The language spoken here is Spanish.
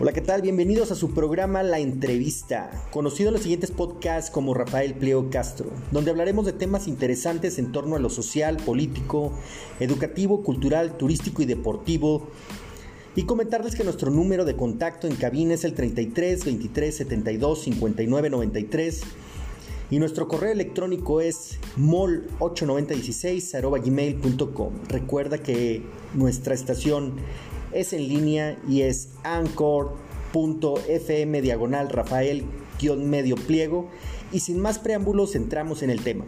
Hola, ¿qué tal? Bienvenidos a su programa La Entrevista, conocido en los siguientes podcasts como Rafael Pliego Castro, donde hablaremos de temas interesantes en torno a lo social, político, educativo, cultural, turístico y deportivo. Y comentarles que nuestro número de contacto en cabina es el 33 23 72 59 93 y nuestro correo electrónico es mol8916 Recuerda que nuestra estación es en línea y es anchor.fm diagonal Rafael medio pliego y sin más preámbulos entramos en el tema.